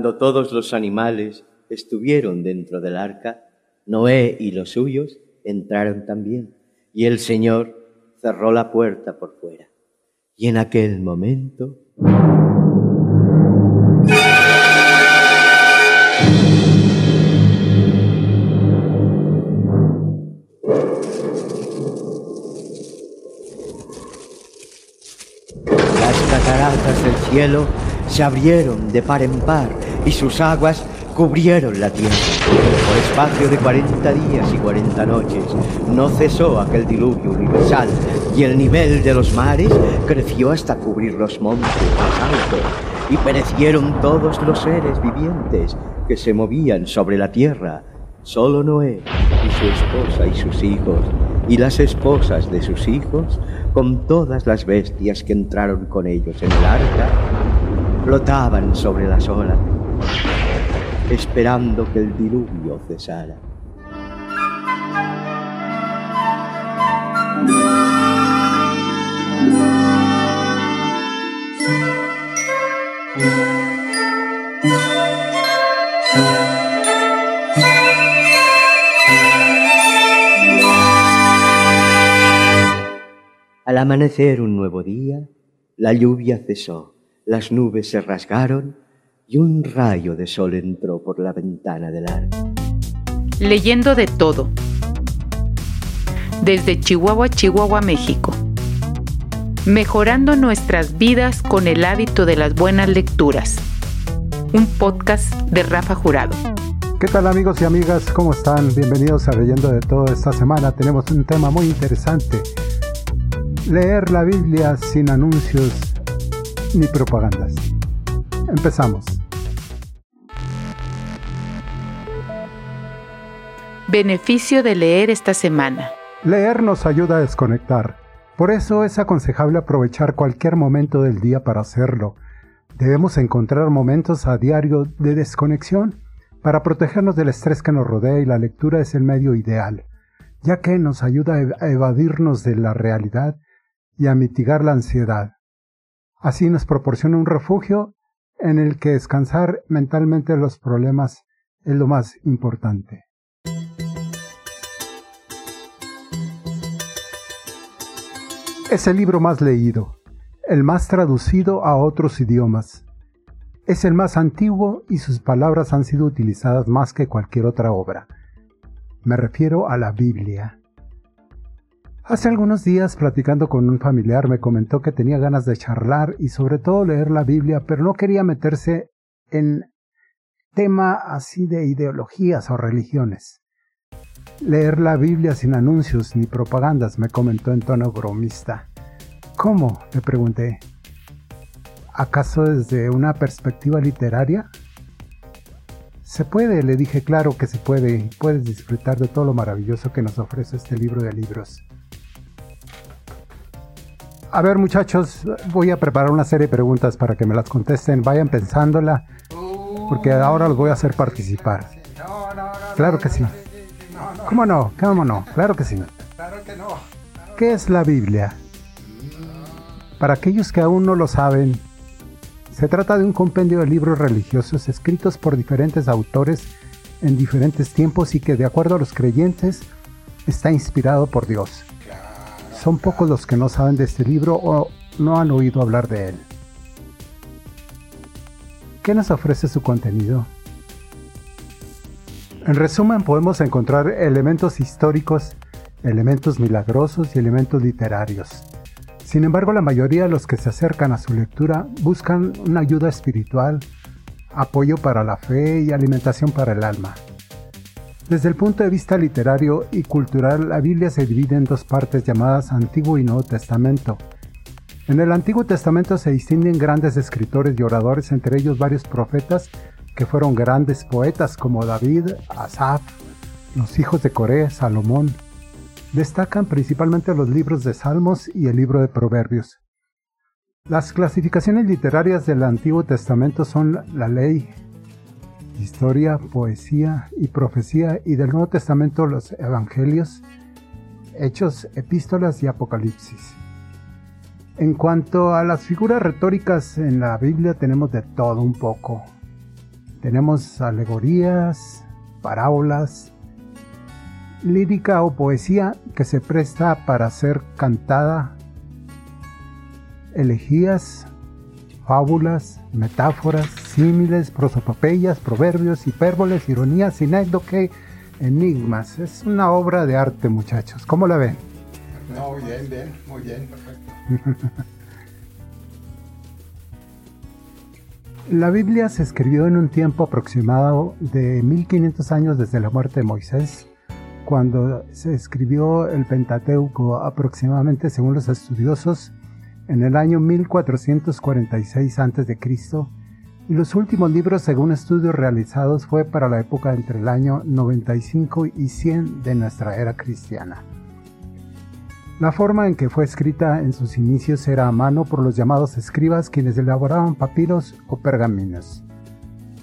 Cuando todos los animales estuvieron dentro del arca, Noé y los suyos entraron también, y el Señor cerró la puerta por fuera. Y en aquel momento Las cataratas del cielo se abrieron de par en par y sus aguas cubrieron la tierra. Por espacio de cuarenta días y cuarenta noches no cesó aquel diluvio universal y el nivel de los mares creció hasta cubrir los montes más altos y perecieron todos los seres vivientes que se movían sobre la tierra. Solo Noé y su esposa y sus hijos y las esposas de sus hijos con todas las bestias que entraron con ellos en el arca flotaban sobre las olas esperando que el diluvio cesara. Al amanecer un nuevo día, la lluvia cesó, las nubes se rasgaron y un rayo de sol entró por la ventana del arca. Leyendo de todo. Desde Chihuahua, Chihuahua, México. Mejorando nuestras vidas con el hábito de las buenas lecturas. Un podcast de Rafa Jurado. ¿Qué tal amigos y amigas? ¿Cómo están? Bienvenidos a Leyendo de todo esta semana. Tenemos un tema muy interesante. Leer la Biblia sin anuncios ni propagandas. Empezamos. Beneficio de leer esta semana. Leer nos ayuda a desconectar. Por eso es aconsejable aprovechar cualquier momento del día para hacerlo. Debemos encontrar momentos a diario de desconexión para protegernos del estrés que nos rodea y la lectura es el medio ideal, ya que nos ayuda a evadirnos de la realidad y a mitigar la ansiedad. Así nos proporciona un refugio en el que descansar mentalmente los problemas es lo más importante. Es el libro más leído, el más traducido a otros idiomas. Es el más antiguo y sus palabras han sido utilizadas más que cualquier otra obra. Me refiero a la Biblia. Hace algunos días, platicando con un familiar, me comentó que tenía ganas de charlar y sobre todo leer la Biblia, pero no quería meterse en tema así de ideologías o religiones. Leer la Biblia sin anuncios ni propagandas, me comentó en tono bromista. ¿Cómo? le pregunté. ¿Acaso desde una perspectiva literaria? Se puede, le dije, claro que se puede, y puedes disfrutar de todo lo maravilloso que nos ofrece este libro de libros. A ver muchachos, voy a preparar una serie de preguntas para que me las contesten, vayan pensándola, porque ahora los voy a hacer participar. Claro que sí. ¿Cómo no? ¿Cómo no? Claro que sí. Claro que no. ¿Qué es la Biblia? Para aquellos que aún no lo saben, se trata de un compendio de libros religiosos escritos por diferentes autores en diferentes tiempos y que de acuerdo a los creyentes está inspirado por Dios. Son pocos los que no saben de este libro o no han oído hablar de él. ¿Qué nos ofrece su contenido? En resumen, podemos encontrar elementos históricos, elementos milagrosos y elementos literarios. Sin embargo, la mayoría de los que se acercan a su lectura buscan una ayuda espiritual, apoyo para la fe y alimentación para el alma. Desde el punto de vista literario y cultural, la Biblia se divide en dos partes llamadas Antiguo y Nuevo Testamento. En el Antiguo Testamento se distinguen grandes escritores y oradores, entre ellos varios profetas que fueron grandes poetas como David, Asaf, los hijos de Coré, Salomón. Destacan principalmente los libros de Salmos y el libro de Proverbios. Las clasificaciones literarias del Antiguo Testamento son la ley, historia, poesía y profecía, y del Nuevo Testamento los evangelios, hechos, epístolas y apocalipsis. En cuanto a las figuras retóricas en la Biblia tenemos de todo un poco. Tenemos alegorías, parábolas, lírica o poesía que se presta para ser cantada, elegías, fábulas, metáforas, símiles, prosopopeyas, proverbios, hipérboles, ironías, sinécdoque, enigmas. Es una obra de arte, muchachos. ¿Cómo la ven? No, bien, bien, muy bien, perfecto. La Biblia se escribió en un tiempo aproximado de 1500 años desde la muerte de Moisés, cuando se escribió el Pentateuco aproximadamente, según los estudiosos, en el año 1446 a.C. Y los últimos libros, según estudios realizados, fue para la época entre el año 95 y 100 de nuestra era cristiana. La forma en que fue escrita en sus inicios era a mano por los llamados escribas quienes elaboraban papiros o pergaminos.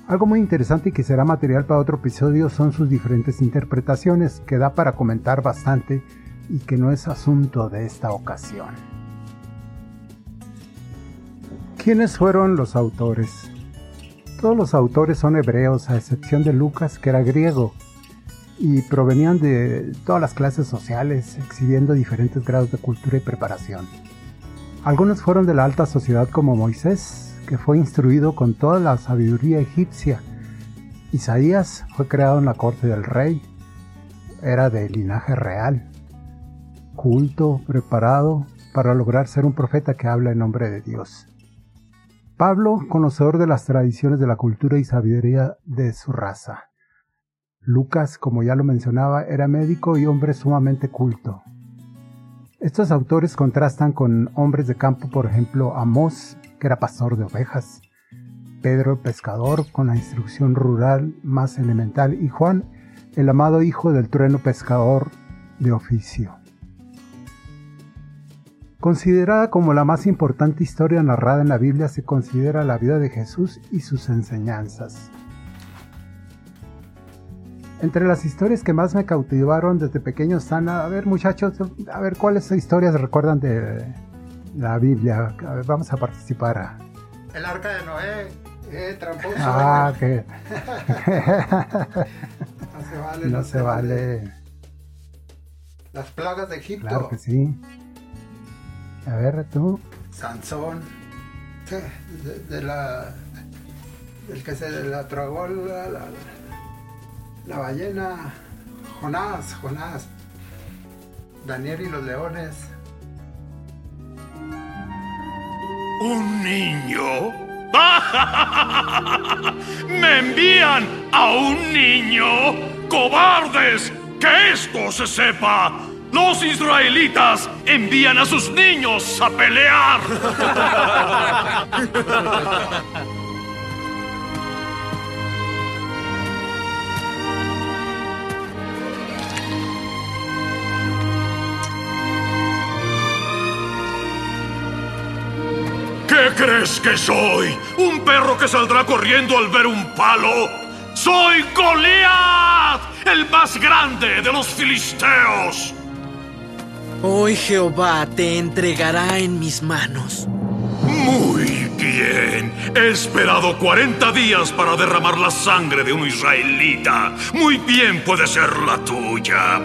Algo muy interesante y que será material para otro episodio son sus diferentes interpretaciones, que da para comentar bastante y que no es asunto de esta ocasión. ¿Quiénes fueron los autores? Todos los autores son hebreos, a excepción de Lucas, que era griego, y provenían de todas las clases sociales, exhibiendo diferentes grados de cultura y preparación. Algunos fueron de la alta sociedad como Moisés, que fue instruido con toda la sabiduría egipcia. Isaías fue creado en la corte del rey, era de linaje real, culto, preparado para lograr ser un profeta que habla en nombre de Dios. Pablo, conocedor de las tradiciones de la cultura y sabiduría de su raza. Lucas, como ya lo mencionaba, era médico y hombre sumamente culto. Estos autores contrastan con hombres de campo, por ejemplo, Amós, que era pastor de ovejas, Pedro el pescador con la instrucción rural más elemental y Juan, el amado hijo del trueno pescador de oficio. Considerada como la más importante historia narrada en la Biblia, se considera la vida de Jesús y sus enseñanzas. Entre las historias que más me cautivaron desde pequeño están, a ver muchachos, a ver cuáles historias recuerdan de la Biblia. A ver, vamos a participar. El arca de Noé, eh, tramposo. Ah, que no se vale. no se vale. Las plagas de Egipto. Claro que sí. A ver, tú. Sansón. Sí, de, de la. El que se la tragó la, la, la ballena. Jonás, Jonás. Daniel y los leones. ¿Un niño? ¡Me envían a un niño! ¡Cobardes! ¡Que esto se sepa! Los israelitas envían a sus niños a pelear. ¿Qué crees que soy? ¿Un perro que saldrá corriendo al ver un palo? ¡Soy Goliat! ¡El más grande de los filisteos! Hoy Jehová te entregará en mis manos. Muy bien. He esperado 40 días para derramar la sangre de un israelita. Muy bien puede ser la tuya.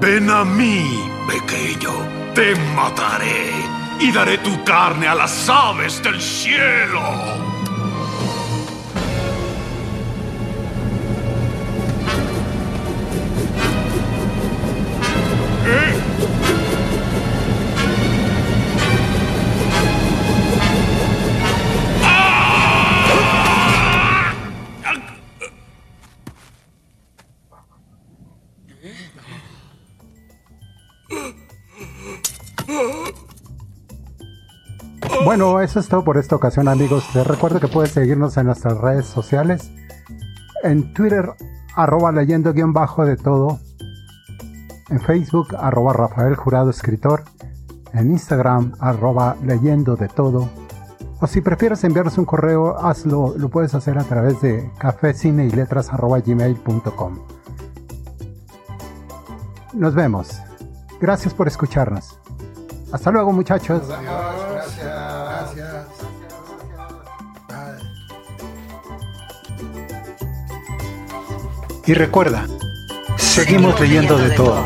Ven a mí, pequeño. Te mataré y daré tu carne a las aves del cielo. Bueno, eso es todo por esta ocasión, amigos. Te recuerdo que puedes seguirnos en nuestras redes sociales. En Twitter, arroba leyendo guion bajo de todo. En Facebook, arroba Rafael Jurado Escritor. En Instagram, arroba leyendo de todo. O si prefieres enviarnos un correo, hazlo, lo puedes hacer a través de cafecine y letras arroba gmail.com. Nos vemos. Gracias por escucharnos. Hasta luego, muchachos. Nos vemos. Gracias. Gracias. Y recuerda, seguimos, leyendo, de todo.